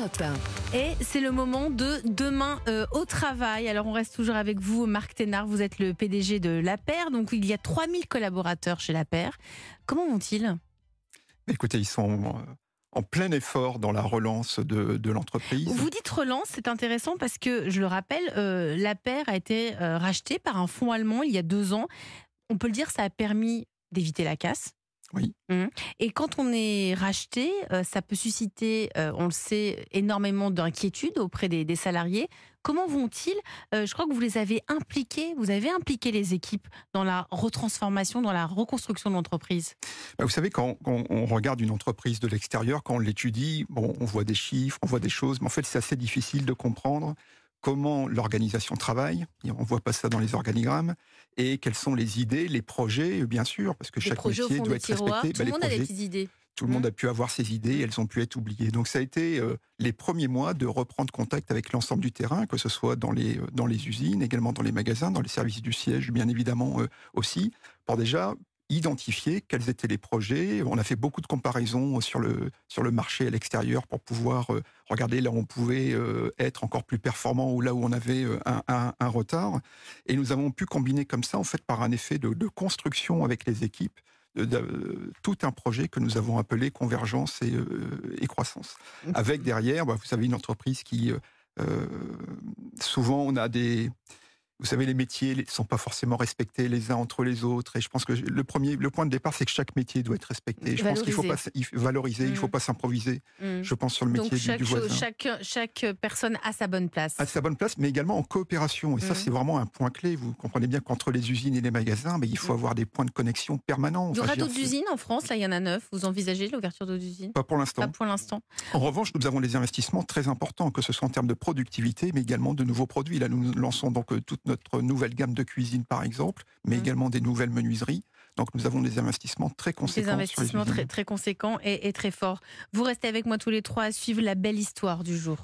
Europe 1. Et c'est le moment de demain euh, au travail. Alors on reste toujours avec vous, Marc Ténard, vous êtes le PDG de La Paire, donc il y a 3000 collaborateurs chez La Paire. Comment vont-ils? Écoutez, ils sont euh, en plein effort dans la relance de, de l'entreprise. Vous dites relance, c'est intéressant parce que, je le rappelle, euh, La Paire a été euh, rachetée par un fonds allemand il y a deux ans. On peut le dire, ça a permis d'éviter la casse. Oui. Mhm. Et quand on est racheté, euh, ça peut susciter, euh, on le sait, énormément d'inquiétudes auprès des, des salariés. Comment vont-ils Euh, Je crois que vous les avez impliqués, vous avez impliqué les équipes dans la retransformation, dans la reconstruction de l'entreprise? Bah, vous savez, quand, quand on regarde une entreprise de l'extérieur, quand on l'étudie, bon, on voit des chiffres, on voit des choses, mais en fait, c'est assez difficile de comprendre comment l'organisation travaille. Et on voit pas ça dans les organigrammes. Et quelles sont les idées, les projets, bien sûr, parce que Les chaque projets métier doit être respecté. tout Bah, le les monde a des projets, petites idées. Tout le monde Mhm. a pu avoir ses idées, elles ont pu être oubliées. Donc ça a été euh, les premiers mois de reprendre contact avec l'ensemble du terrain, que ce soit dans les, euh, dans les usines, également dans les magasins, dans les services du siège, bien évidemment euh, aussi, pour déjà identifier quels étaient les projets. On a fait beaucoup de comparaisons sur le, sur le marché à l'extérieur pour pouvoir euh, regarder là où on pouvait euh, être encore plus performant ou là où on avait euh, un, un- un retard. Et nous avons pu combiner comme ça, en fait, par un effet de, de construction avec les équipes, de- de- tout un projet que nous avons appelé convergence et, et croissance. Avec derrière, bah, vous savez, une entreprise qui, souvent, on a des... Vous savez, les métiers ne sont pas forcément respectés les uns entre les autres. Et je pense que le premier, le point de départ, c'est que chaque métier doit être respecté. Je pense qu'il faut pas valoriser, il faut Mm. pas s'improviser. Mhm. Je pense sur le métier Donc du, chaque, du chose- voisin. chaque, chaque personne a sa bonne place. À sa bonne place, mais également en coopération. Et ça, c'est vraiment un point clé. Vous comprenez bien qu'entre les usines et les magasins, mais il faut avoir des points de connexion permanents. Il y aura d'autres usines en France, là il y en a neuf. Vous envisagez l'ouverture d'autres usines? Pas pour l'instant. Pas pour l'instant. En revanche, nous avons des investissements très importants, que ce soit en termes de productivité, mais également de nouveaux produits. Là, nous lançons donc euh, toute notre nouvelle gamme de cuisine, par exemple, mais Mhm. également des nouvelles menuiseries. Donc, nous avons des investissements très conséquents. Des investissements très, très conséquents et, et très forts. Vous restez avec moi tous les trois à suivre la belle histoire du jour.